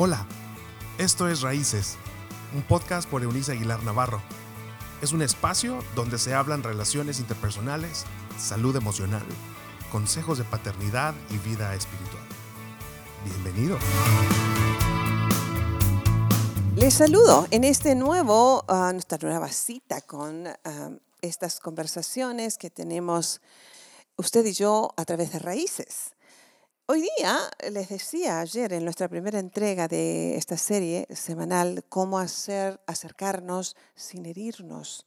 Hola, esto es Raíces, un podcast por Eunice Aguilar Navarro. Es un espacio donde se hablan relaciones interpersonales, salud emocional, consejos de paternidad y vida espiritual. Bienvenido. Les saludo en este nuevo, ah, nuestra nueva cita con ah, estas conversaciones que tenemos usted y yo a través de raíces. Hoy día, les decía ayer en nuestra primera entrega de esta serie semanal, cómo hacer, acercarnos sin herirnos.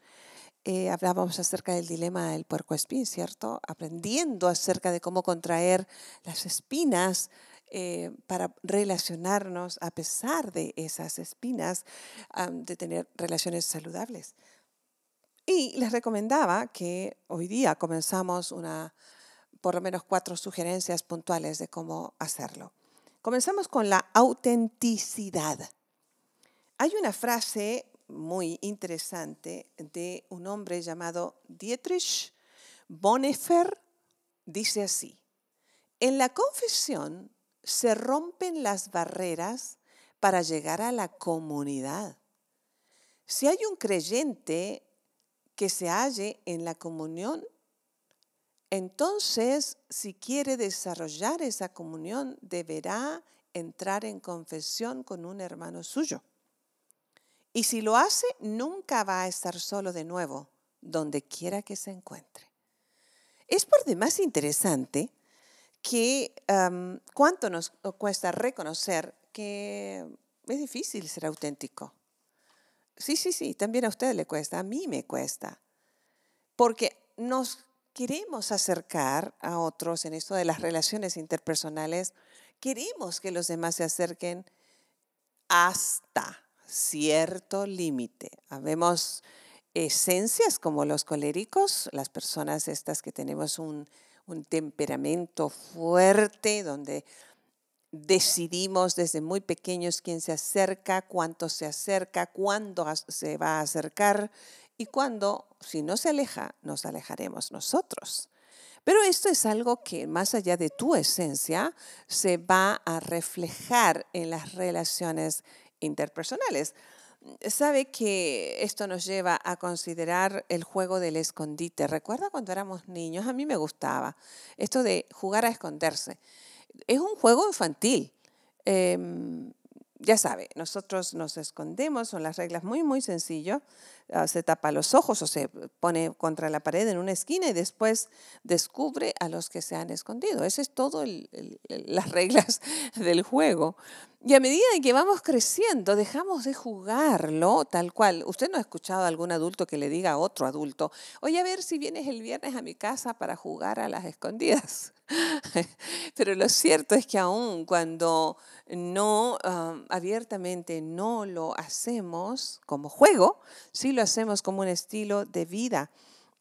Eh, hablábamos acerca del dilema del puerco espín, ¿cierto? Aprendiendo acerca de cómo contraer las espinas eh, para relacionarnos a pesar de esas espinas, de tener relaciones saludables. Y les recomendaba que hoy día comenzamos una por lo menos cuatro sugerencias puntuales de cómo hacerlo. Comenzamos con la autenticidad. Hay una frase muy interesante de un hombre llamado Dietrich Bonhoeffer. Dice así, en la confesión se rompen las barreras para llegar a la comunidad. Si hay un creyente que se halle en la comunión entonces, si quiere desarrollar esa comunión, deberá entrar en confesión con un hermano suyo. Y si lo hace, nunca va a estar solo de nuevo, donde quiera que se encuentre. Es por demás interesante que cuánto nos cuesta reconocer que es difícil ser auténtico. Sí, sí, sí, también a usted le cuesta, a mí me cuesta. Porque nos queremos acercar a otros en esto de las relaciones interpersonales, queremos que los demás se acerquen hasta cierto límite. Habemos esencias como los coléricos, las personas estas que tenemos un, un temperamento fuerte, donde decidimos desde muy pequeños quién se acerca, cuánto se acerca, cuándo se va a acercar y cuándo, si no se aleja, nos alejaremos nosotros. Pero esto es algo que más allá de tu esencia se va a reflejar en las relaciones interpersonales. Sabe que esto nos lleva a considerar el juego del escondite. ¿Recuerda cuando éramos niños? A mí me gustaba esto de jugar a esconderse. Es un juego infantil. Em, ya sabe, nosotros nos escondemos, son las reglas muy, muy sencillas. Ah, se tapa los ojos o se pone contra la pared en una esquina y después descubre a los que se han escondido. Esas es todo las reglas del juego. Y a medida que vamos creciendo, dejamos de jugarlo tal cual. Usted no ha escuchado a algún adulto que le diga a otro adulto, oye, a ver si vienes el viernes a mi casa para jugar a las escondidas. Pero lo cierto es que aún cuando no abiertamente no lo hacemos como juego, sí lo hacemos como un estilo de vida.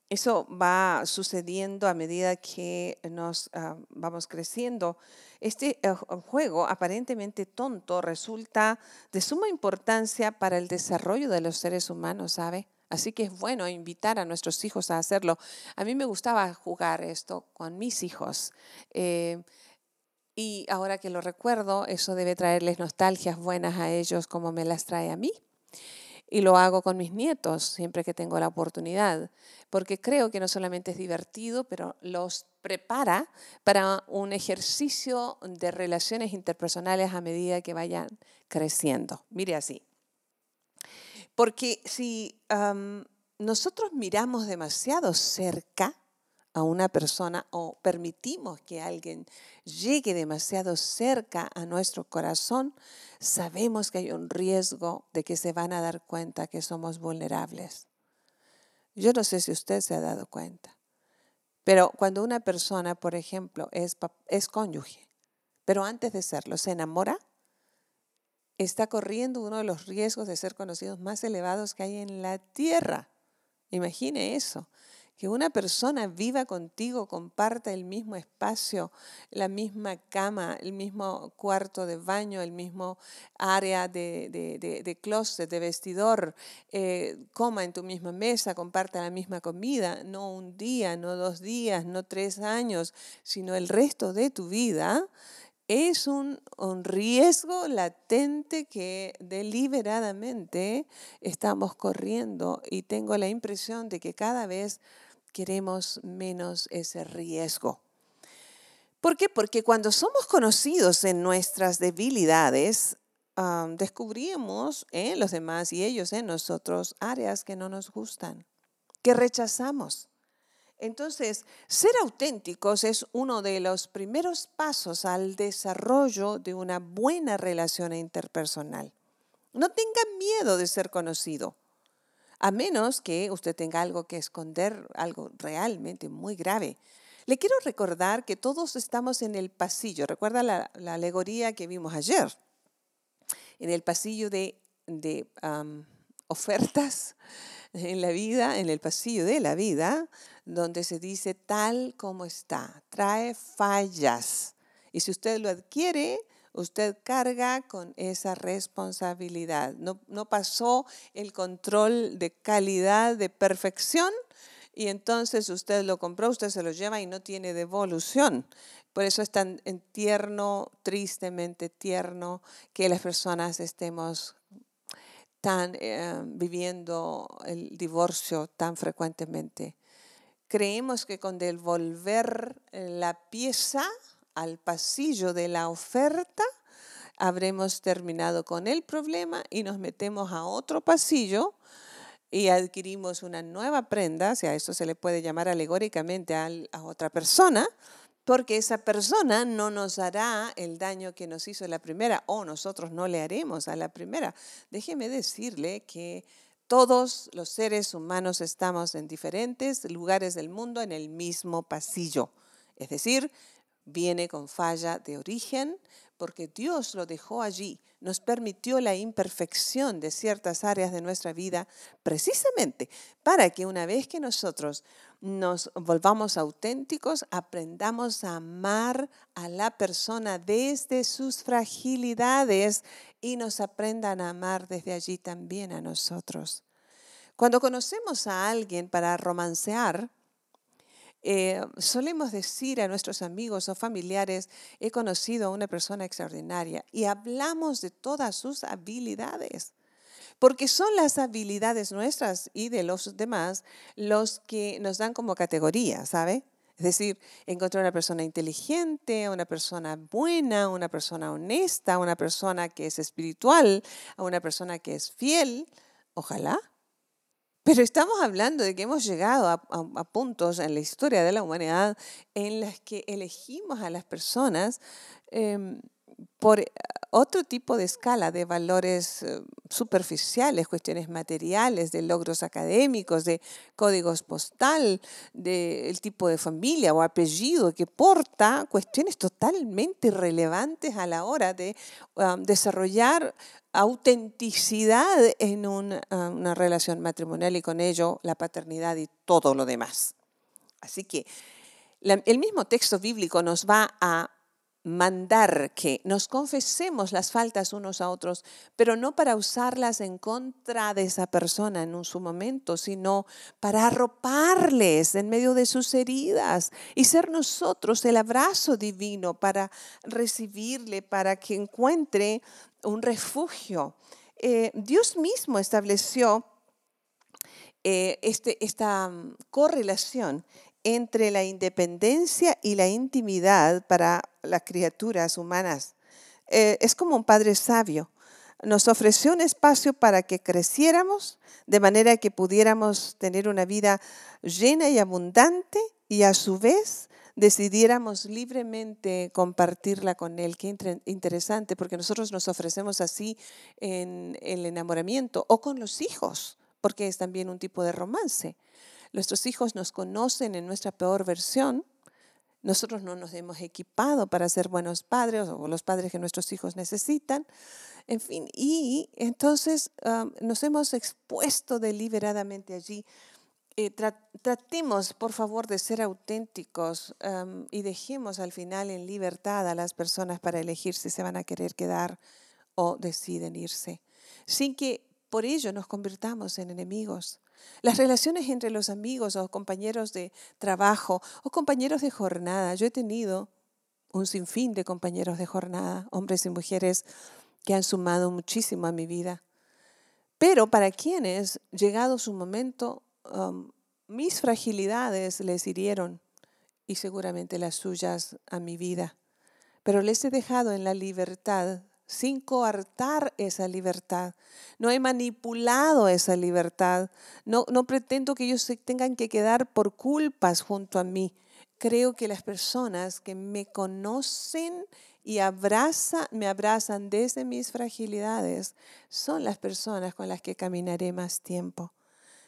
Eso va sucediendo a medida que nos vamos creciendo. Este eh, juego aparentemente tonto resulta de suma importancia para el desarrollo de los seres humanos, ¿sabe? Así que es bueno invitar a nuestros hijos a hacerlo. A mí me gustaba jugar esto con mis hijos. Eh, y ahora que lo recuerdo, eso debe traerles nostalgias buenas a ellos como me las trae a mí. Y lo hago con mis nietos siempre que tengo la oportunidad, porque creo que no solamente es divertido, pero los prepara para un ejercicio de relaciones interpersonales a medida que vayan creciendo. Mire así. Porque si nosotros miramos demasiado cerca a una persona o permitimos que alguien llegue demasiado cerca a nuestro corazón, sabemos que hay un riesgo de que se van a dar cuenta que somos vulnerables. Yo no sé si usted se ha dado cuenta, pero cuando una persona, por ejemplo, es, es cónyuge, pero antes de serlo se enamora, está corriendo uno de los riesgos de ser conocidos más elevados que hay en la tierra. Imagine eso que una persona viva contigo, comparta el mismo espacio, la misma cama, el mismo cuarto de baño, el mismo área de, de, closet, de vestidor, eh, coma en tu misma mesa, comparta la misma comida, no un día, no dos días, no tres años, sino el resto de tu vida, es un, un, riesgo latente que deliberadamente estamos corriendo y tengo la impresión de que cada vez queremos menos ese riesgo. ¿Por qué? Porque cuando somos conocidos en nuestras debilidades, descubrimos en los demás y ellos en nosotros áreas que no nos gustan, que rechazamos. Entonces, ser auténticos es uno de los primeros pasos al desarrollo de una buena relación interpersonal. No tenga miedo de ser conocido, a menos que usted tenga algo que esconder, algo realmente muy grave. Le quiero recordar que todos estamos en el pasillo. Recuerda la, alegoría que vimos ayer. En el pasillo de, ofertas en la vida, en el pasillo de la vida, donde se dice tal como está, trae fallas. Y si usted lo adquiere, usted carga con esa responsabilidad. No, pasó el control de calidad, de perfección, y entonces usted lo compró, usted se lo lleva y no tiene devolución. Por eso es tan tierno, tristemente tierno, que las personas estemos tan eh, viviendo el divorcio tan frecuentemente. Creemos que con devolver la pieza al pasillo de la oferta, habremos terminado con el problema y nos metemos a otro pasillo y adquirimos una nueva prenda, si a eso se le puede llamar alegóricamente a, otra persona, porque esa persona no nos hará el daño que nos hizo la primera o nosotros no le haremos a la primera. Déjeme decirle que todos los seres humanos estamos en diferentes lugares del mundo en el mismo pasillo. Es decir, viene con falla de origen, porque Dios lo dejó allí, nos permitió la imperfección de ciertas áreas de nuestra vida, precisamente para que una vez que nosotros nos volvamos auténticos, aprendamos a amar a la persona desde sus fragilidades y nos aprendan a amar desde allí también a nosotros. Cuando conocemos a alguien para romancear, eh, solemos decir a nuestros amigos o familiares, he conocido a una persona extraordinaria y hablamos de todas sus habilidades, porque son las habilidades nuestras y de los demás los que nos dan como categoría, ¿sabe? Es decir, encontrar una persona inteligente, una persona buena, una persona honesta, una persona que es espiritual, a una persona que es fiel, ojalá pero estamos hablando de que hemos llegado a, puntos en la historia de la humanidad en las que elegimos a las personas em, por otro tipo de escala de valores eh, superficiales, cuestiones materiales, de logros académicos, de códigos postal, del tipo de familia o apellido que porta, cuestiones totalmente irrelevantes a la hora de um, desarrollar autenticidad en una relación matrimonial y con ello la paternidad y todo lo demás. Así que el mismo texto bíblico nos va a mandar que nos confesemos las faltas unos a otros, pero no para usarlas en contra de esa persona en un su momento, sino para arroparles en medio de sus heridas y ser nosotros el abrazo divino para recibirle, para que encuentre un refugio. Eh, Dios mismo estableció eh, este, esta mm, correlación entre la independencia y la intimidad para las criaturas humanas. Eh, es como un padre sabio. Nos ofreció un espacio para que creciéramos de manera que pudiéramos tener una vida llena y abundante y a su vez decidiéramos libremente compartirla con Él. Qué interesante, porque nosotros nos ofrecemos así en el enamoramiento o con los hijos, porque es también un tipo de romance. Nuestros hijos nos conocen en nuestra peor versión. Nosotros no nos hemos equipado para ser buenos padres o los padres que nuestros hijos necesitan. En fin, y entonces nos hemos expuesto deliberadamente allí. Eh, tratemos, por favor, de ser auténticos y dejemos al final en libertad a las personas para elegir si se van a querer quedar o deciden irse, sin que por ello nos convirtamos en enemigos. Las relaciones entre los amigos o compañeros de trabajo o compañeros de jornada, yo he tenido un sinfín de compañeros de jornada, hombres y mujeres que han sumado muchísimo a mi vida. Pero para quienes, llegado su momento, um, mis fragilidades les hirieron y seguramente las suyas a mi vida. Pero les he dejado en la libertad sin coartar esa libertad. No he manipulado esa libertad. No, no pretendo que ellos se tengan que quedar por culpas junto a mí. Creo que las personas que me conocen y abraza, me abrazan desde mis fragilidades son las personas con las que caminaré más tiempo.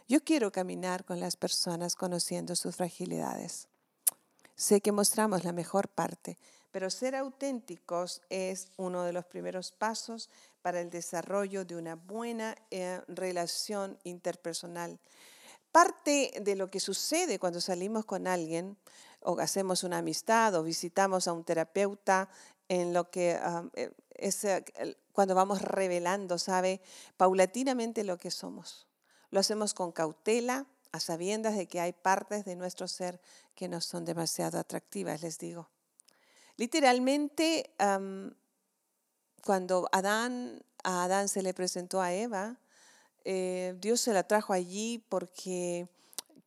Yo quiero caminar con las personas conociendo sus fragilidades. Sé que mostramos la mejor parte, pero ser auténticos es uno de los primeros pasos para el desarrollo de una buena eh, relación interpersonal. Parte de lo que sucede cuando salimos con alguien o hacemos una amistad o visitamos a un terapeuta en lo que eh, es eh, cuando vamos revelando, ¿sabe? Paulatinamente lo que somos. Lo hacemos con cautela, a sabiendas de que hay partes de nuestro ser que no son demasiado atractivas, les digo. Literalmente, cuando Adán, a Adán se le presentó a Eva, eh, Dios se la trajo allí porque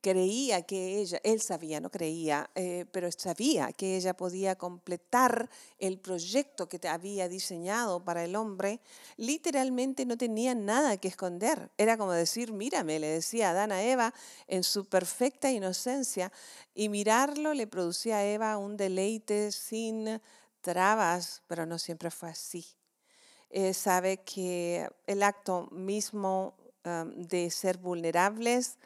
creía que ella, él sabía, no creía, eh, pero sabía que ella podía completar el proyecto que había diseñado para el hombre, literalmente no tenía nada que esconder. Era como decir, mírame, le decía Adán a Eva en su perfecta inocencia, y mirarlo le producía a Eva un deleite sin trabas, pero no siempre fue así. Eh, sabe que el acto mismo de ser vulnerables,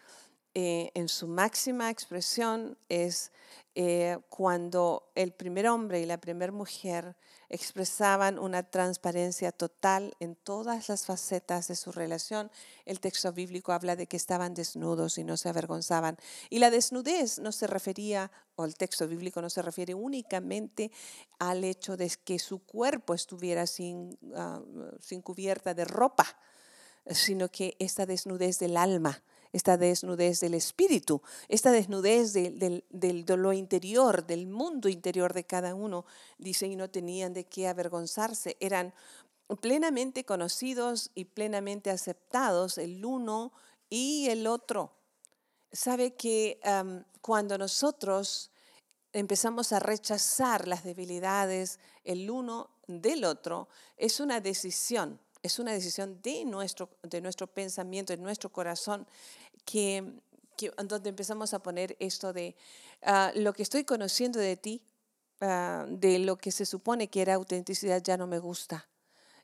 eh, en su máxima expresión es eh, cuando el primer hombre y la primera mujer expresaban una transparencia total en todas las facetas de su relación. El texto bíblico habla de que estaban desnudos y no se avergonzaban. Y la desnudez no se refería, o el texto bíblico no se refiere únicamente al hecho de que su cuerpo estuviera sin, ah, sin cubierta de ropa, sino que esta desnudez del alma esta desnudez del espíritu, esta desnudez de, lo interior, del mundo interior de cada uno. Dice, y no tenían de qué avergonzarse, eran plenamente conocidos y plenamente aceptados el uno y el otro. Sabe que cuando nosotros empezamos a rechazar las debilidades el uno del otro, es una decisión es una decisión de nuestro, de nuestro pensamiento, de nuestro corazón, que, donde empezamos a poner esto de ah, lo que estoy conociendo de ti, ah, de lo que se supone que era autenticidad, ya no me gusta.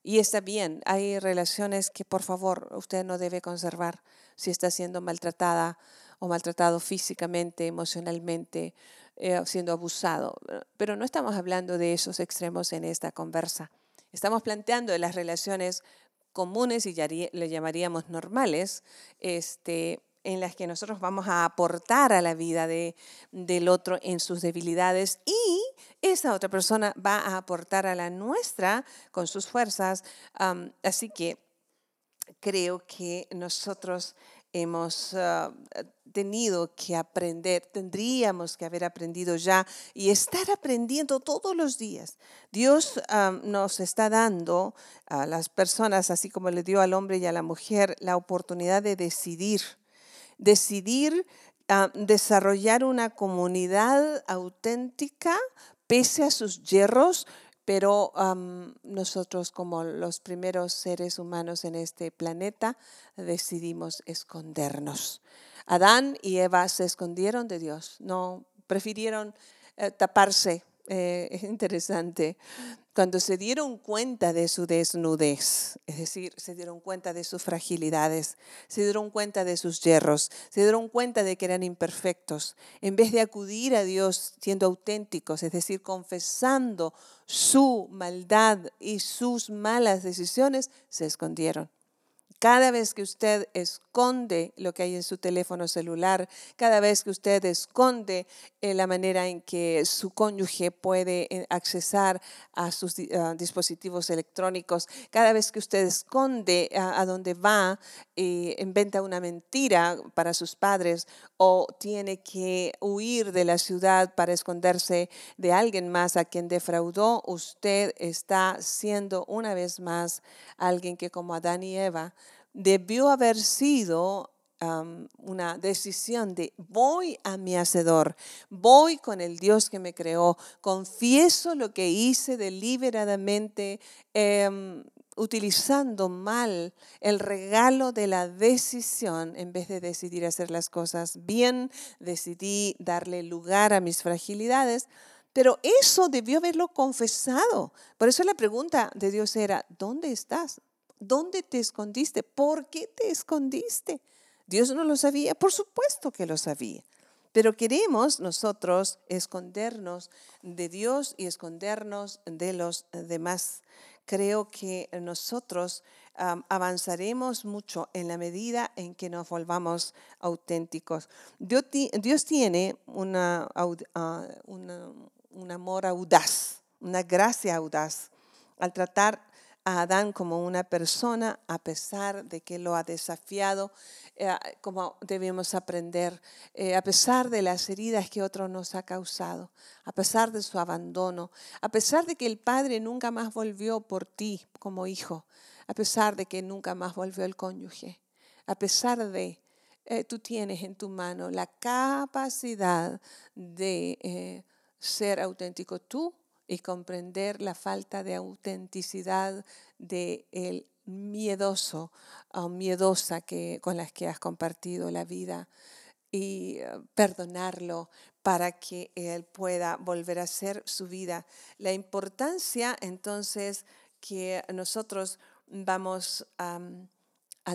Y está bien, hay relaciones que por favor usted no debe conservar si está siendo maltratada o maltratado físicamente, emocionalmente, eh, siendo abusado. Pero no estamos hablando de esos extremos en esta conversa. Estamos planteando las relaciones comunes y le llamaríamos normales, este, en las que nosotros vamos a aportar a la vida de, del otro en sus debilidades y esa otra persona va a aportar a la nuestra con sus fuerzas. así que creo que nosotros hemos ah, tenido que aprender, tendríamos que haber aprendido ya y estar aprendiendo todos los días. Dios ah, nos está dando a las personas, así como le dio al hombre y a la mujer, la oportunidad de decidir, decidir ah, desarrollar una comunidad auténtica pese a sus hierros, pero nosotros como los primeros seres humanos en este planeta decidimos escondernos. Adán y Eva se escondieron de Dios, no prefirieron eh, taparse. Eh, es interesante. Cuando se dieron cuenta de su desnudez, es decir, se dieron cuenta de sus fragilidades, se dieron cuenta de sus yerros, se dieron cuenta de que eran imperfectos, en vez de acudir a Dios siendo auténticos, es decir, confesando su maldad y sus malas decisiones, se escondieron. Cada vez que usted esconde lo que hay en su teléfono celular, cada vez que usted esconde eh, la manera en que su cónyuge puede eh, accesar a sus dispositivos electrónicos, cada vez que usted esconde a, dónde va, eh, inventa una mentira para sus padres o tiene que huir de la ciudad para esconderse de alguien más a quien defraudó, usted está siendo una vez más alguien que como Adán y Eva, debió haber sido una decisión de voy a mi hacedor, voy con el Dios que me creó, confieso lo que hice deliberadamente, em, utilizando mal el regalo de la decisión en vez de decidir hacer las cosas bien, decidí darle lugar a mis fragilidades. Pero eso debió haberlo confesado. Por eso la pregunta de Dios era, ¿dónde estás? ¿Dónde te escondiste? ¿Por qué te escondiste? Dios no lo sabía, por supuesto que lo sabía. Pero queremos nosotros escondernos de Dios y escondernos de los demás. Creo que nosotros avanzaremos mucho en la medida en que nos volvamos auténticos. Dios, tiene una, ah, un amor audaz, una gracia audaz al tratar a Adán como una persona a pesar de que lo ha desafiado, eh, como debemos aprender, eh, a pesar de las heridas que otro nos ha causado, a pesar de su abandono, a pesar de que el Padre nunca más volvió por ti como hijo, a pesar de que nunca más volvió el cónyuge, a pesar de eh, tú tienes en tu mano la capacidad de ser auténtico tú y comprender la falta de autenticidad de el miedoso o miedosa que, con las que has compartido la vida y eh, perdonarlo para que él pueda volver a ser su vida. La importancia entonces que nosotros vamos a,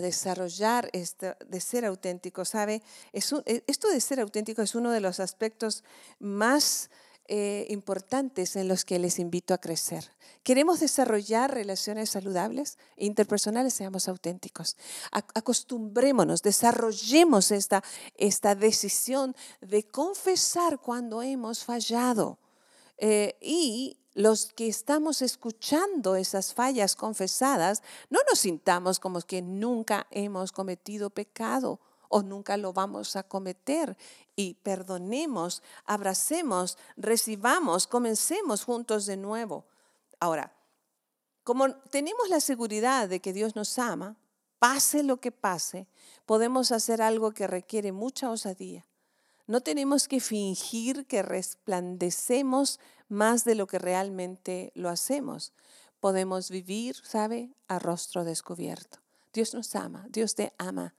desarrollar esto de ser auténtico, ¿sabe? Es e, esto de ser auténtico es uno de los aspectos más eh, importantes en los que les invito a crecer. Queremos desarrollar relaciones saludables e interpersonales, seamos auténticos. Acostumbrémonos, desarrollemos esta, esta decisión de confesar cuando hemos fallado. Eh, y los que estamos escuchando esas fallas confesadas, no nos sintamos como que nunca hemos cometido pecado o nunca lo vamos a cometer. Y perdonemos, abracemos, recibamos, comencemos juntos de nuevo. Ahora, como tenemos la seguridad de que Dios nos ama, pase lo que pase, podemos hacer algo que requiere mucha osadía. No tenemos que fingir que resplandecemos más de lo que realmente lo hacemos. Podemos vivir, ¿sabe?, a rostro descubierto. Dios nos ama, Dios te ama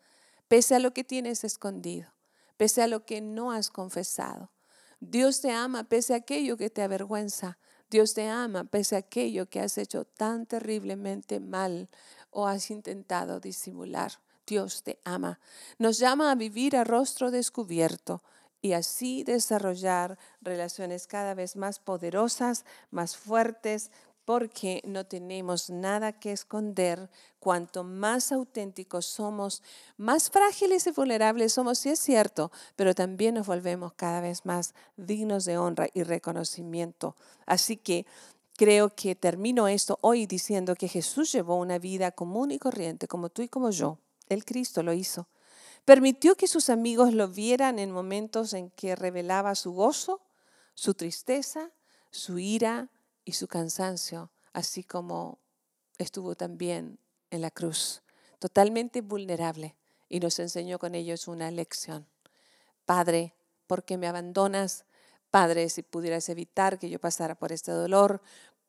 pese a lo que tienes escondido, pese a lo que no has confesado. Dios te ama pese a aquello que te avergüenza. Dios te ama pese a aquello que has hecho tan terriblemente mal o has intentado disimular. Dios te ama. Nos llama a vivir a rostro descubierto y así desarrollar relaciones cada vez más poderosas, más fuertes, porque no tenemos nada que esconder. Cuanto más auténticos somos, más frágiles y vulnerables somos, sí es cierto, pero también nos volvemos cada vez más dignos de honra y reconocimiento. Así que creo que termino esto hoy diciendo que Jesús llevó una vida común y corriente, como tú y como yo. El Cristo lo hizo. Permitió que sus amigos lo vieran en momentos en que revelaba su gozo, su tristeza, su ira, y su cansancio, así como estuvo también en la cruz, totalmente vulnerable, y nos enseñó con ellos una lección. Padre, ¿por qué me abandonas? Padre, si pudieras evitar que yo pasara por este dolor.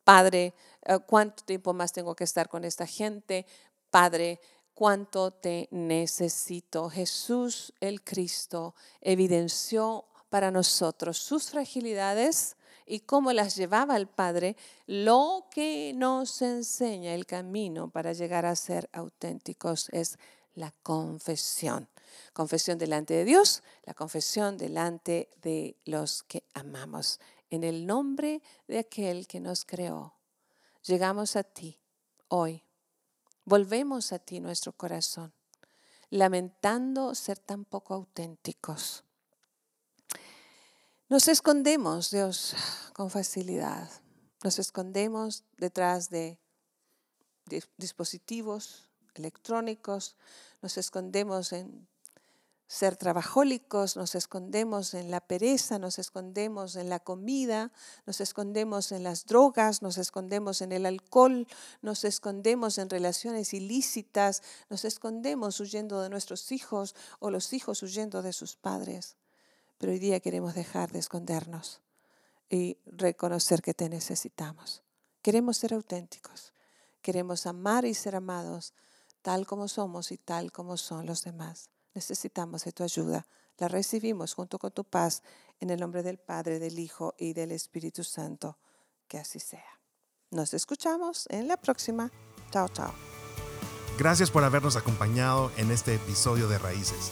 Padre, eh, ¿cuánto tiempo más tengo que estar con esta gente? Padre, ¿cuánto te necesito? Jesús el Cristo evidenció para nosotros sus fragilidades, y cómo las llevaba el Padre, lo que nos enseña el camino para llegar a ser auténticos es la confesión. Confesión delante de Dios, la confesión delante de los que amamos. En el nombre de aquel que nos creó, llegamos a ti hoy Volvemos a ti nuestro corazón, lamentando ser tan poco auténticos. Nos escondemos, Dios, con facilidad. Nos escondemos detrás de dispositivos electrónicos, nos escondemos en ser trabajólicos, nos escondemos en la pereza, nos escondemos en la comida, nos escondemos en las drogas, nos escondemos en el alcohol, nos escondemos en relaciones ilícitas, nos escondemos huyendo de nuestros hijos o los hijos huyendo de sus padres. Hoy día queremos dejar de escondernos y reconocer que te necesitamos. Queremos ser auténticos, queremos amar y ser amados tal como somos y tal como son los demás necesitamos de tu ayuda. La recibimos junto con tu paz en el nombre del Padre, del Hijo y del Espíritu Santo. Que así sea. Nos escuchamos en la próxima. Chao, chao. Gracias por habernos acompañado en este episodio de Raíces.